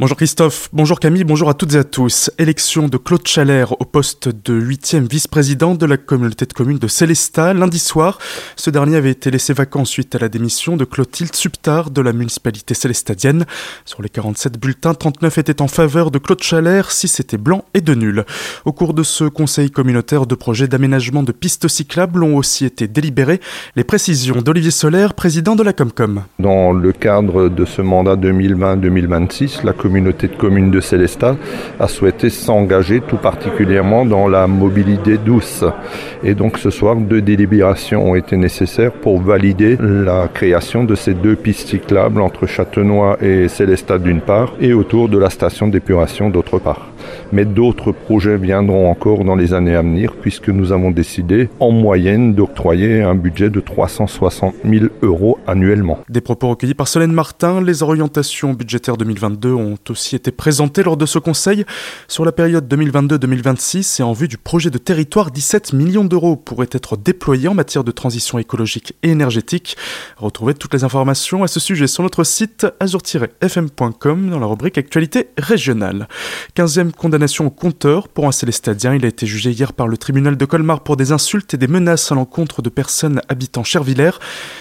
Bonjour Christophe, bonjour Camille, bonjour à toutes et à tous. Élection de Claude Chalère au poste de 8e vice-président de la communauté de communes de Célestat lundi soir. Ce dernier avait été laissé vacant suite à la démission de Clotilde Subtar de la municipalité célestadienne. Sur les 47 bulletins, 39 étaient en faveur de Claude Chalère, 6 étaient blancs et de nuls. Au cours de ce conseil communautaire, de projets d'aménagement de pistes cyclables ont aussi été délibérés. Les précisions d'Olivier Solaire, président de la Comcom. Dans le cadre de ce mandat 2020-2026, la communauté de communes de Célestat a souhaité s'engager tout particulièrement dans la mobilité douce. Et donc ce soir, deux délibérations ont été nécessaires pour valider la création de ces deux pistes cyclables entre Châtenois et Célestat d'une part et autour de la station d'épuration d'autre part mais d'autres projets viendront encore dans les années à venir puisque nous avons décidé en moyenne d'octroyer un budget de 360 000 euros annuellement. Des propos recueillis par Solène Martin, les orientations budgétaires 2022 ont aussi été présentées lors de ce conseil. Sur la période 2022-2026 et en vue du projet de territoire, 17 millions d'euros pourraient être déployés en matière de transition écologique et énergétique. Retrouvez toutes les informations à ce sujet sur notre site azur-fm.com dans la rubrique Actualité régionale. 15e condamnation au compteur pour un célestadien. Il a été jugé hier par le tribunal de Colmar pour des insultes et des menaces à l'encontre de personnes habitant Chervillers.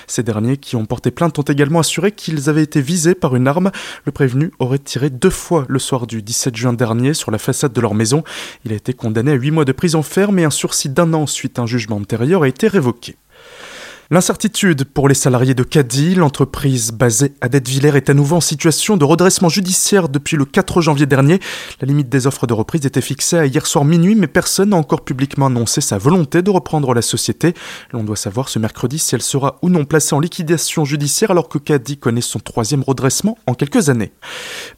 Ces derniers qui ont porté plainte ont également assuré qu'ils avaient été visés par une arme. Le prévenu aurait tiré deux fois le soir du 17 juin dernier sur la façade de leur maison. Il a été condamné à huit mois de prison ferme et un sursis d'un an suite à un jugement antérieur a été révoqué. L'incertitude pour les salariés de Caddy, l'entreprise basée à Dettevillers est à nouveau en situation de redressement judiciaire depuis le 4 janvier dernier. La limite des offres de reprise était fixée à hier soir minuit, mais personne n'a encore publiquement annoncé sa volonté de reprendre la société. L'on doit savoir ce mercredi si elle sera ou non placée en liquidation judiciaire alors que Caddy connaît son troisième redressement en quelques années.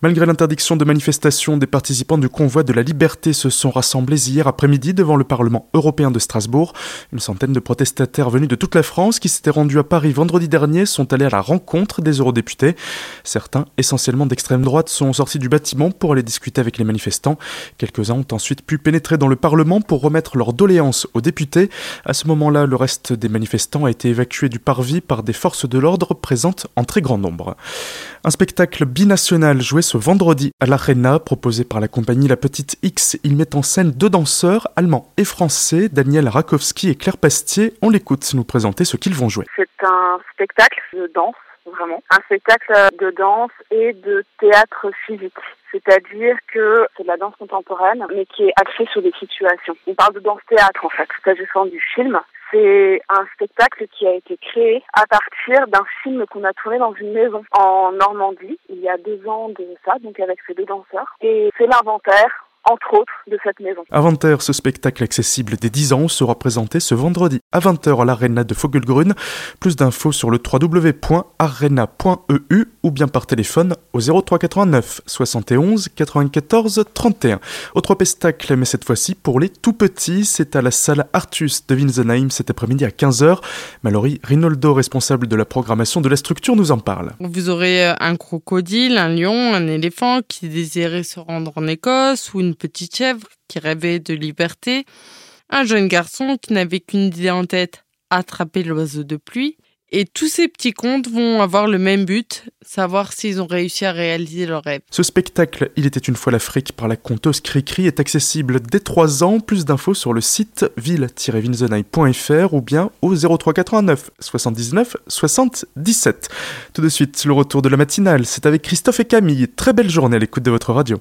Malgré l'interdiction de manifestation, des participants du convoi de la liberté se sont rassemblés hier après-midi devant le Parlement européen de Strasbourg. Une centaine de protestataires venus de toute la France qui s'étaient rendus à Paris vendredi dernier sont allés à la rencontre des eurodéputés. Certains, essentiellement d'extrême droite, sont sortis du bâtiment pour aller discuter avec les manifestants. Quelques-uns ont ensuite pu pénétrer dans le Parlement pour remettre leurs doléances aux députés. À ce moment-là, le reste des manifestants a été évacué du parvis par des forces de l'ordre présentes en très grand nombre. Un spectacle binational joué ce vendredi à l'Arena, proposé par la compagnie La Petite X. Il met en scène deux danseurs, allemands et français, Daniel Rakowski et Claire Pastier. On l'écoute nous présenter ce vont jouer. C'est un spectacle de danse, vraiment. Un spectacle de danse et de théâtre physique. C'est-à-dire que c'est de la danse contemporaine, mais qui est axée sur des situations. On parle de danse-théâtre, en fait, s'agissant du film. C'est un spectacle qui a été créé à partir d'un film qu'on a tourné dans une maison en Normandie il y a deux ans de ça, donc avec ces deux danseurs. Et c'est l'inventaire entre autres, de cette maison. Inventaire, ce spectacle accessible des 10 ans sera présenté ce vendredi à 20h à l'Arena de Fogelgrün. Plus d'infos sur le www.arena.eu ou bien par téléphone au 0389 71 94 31. Autre spectacle, mais cette fois-ci pour les tout petits, c'est à la salle Artus de Winsenheim cet après-midi à 15h. Mallory Rinaldo, responsable de la programmation de la structure, nous en parle. Vous aurez un crocodile, un lion, un éléphant qui désirait se rendre en Écosse ou une petite chèvre qui rêvait de liberté, un jeune garçon qui n'avait qu'une idée en tête, attraper l'oiseau de pluie, et tous ces petits contes vont avoir le même but, savoir s'ils ont réussi à réaliser leur rêve. Ce spectacle, Il était une fois l'Afrique par la conteuse Cricri, est accessible dès 3 ans. Plus d'infos sur le site ville-vinzenheim.fr ou bien au 0389 79 77. Tout de suite, le retour de la matinale, c'est avec Christophe et Camille. Très belle journée à l'écoute de votre radio.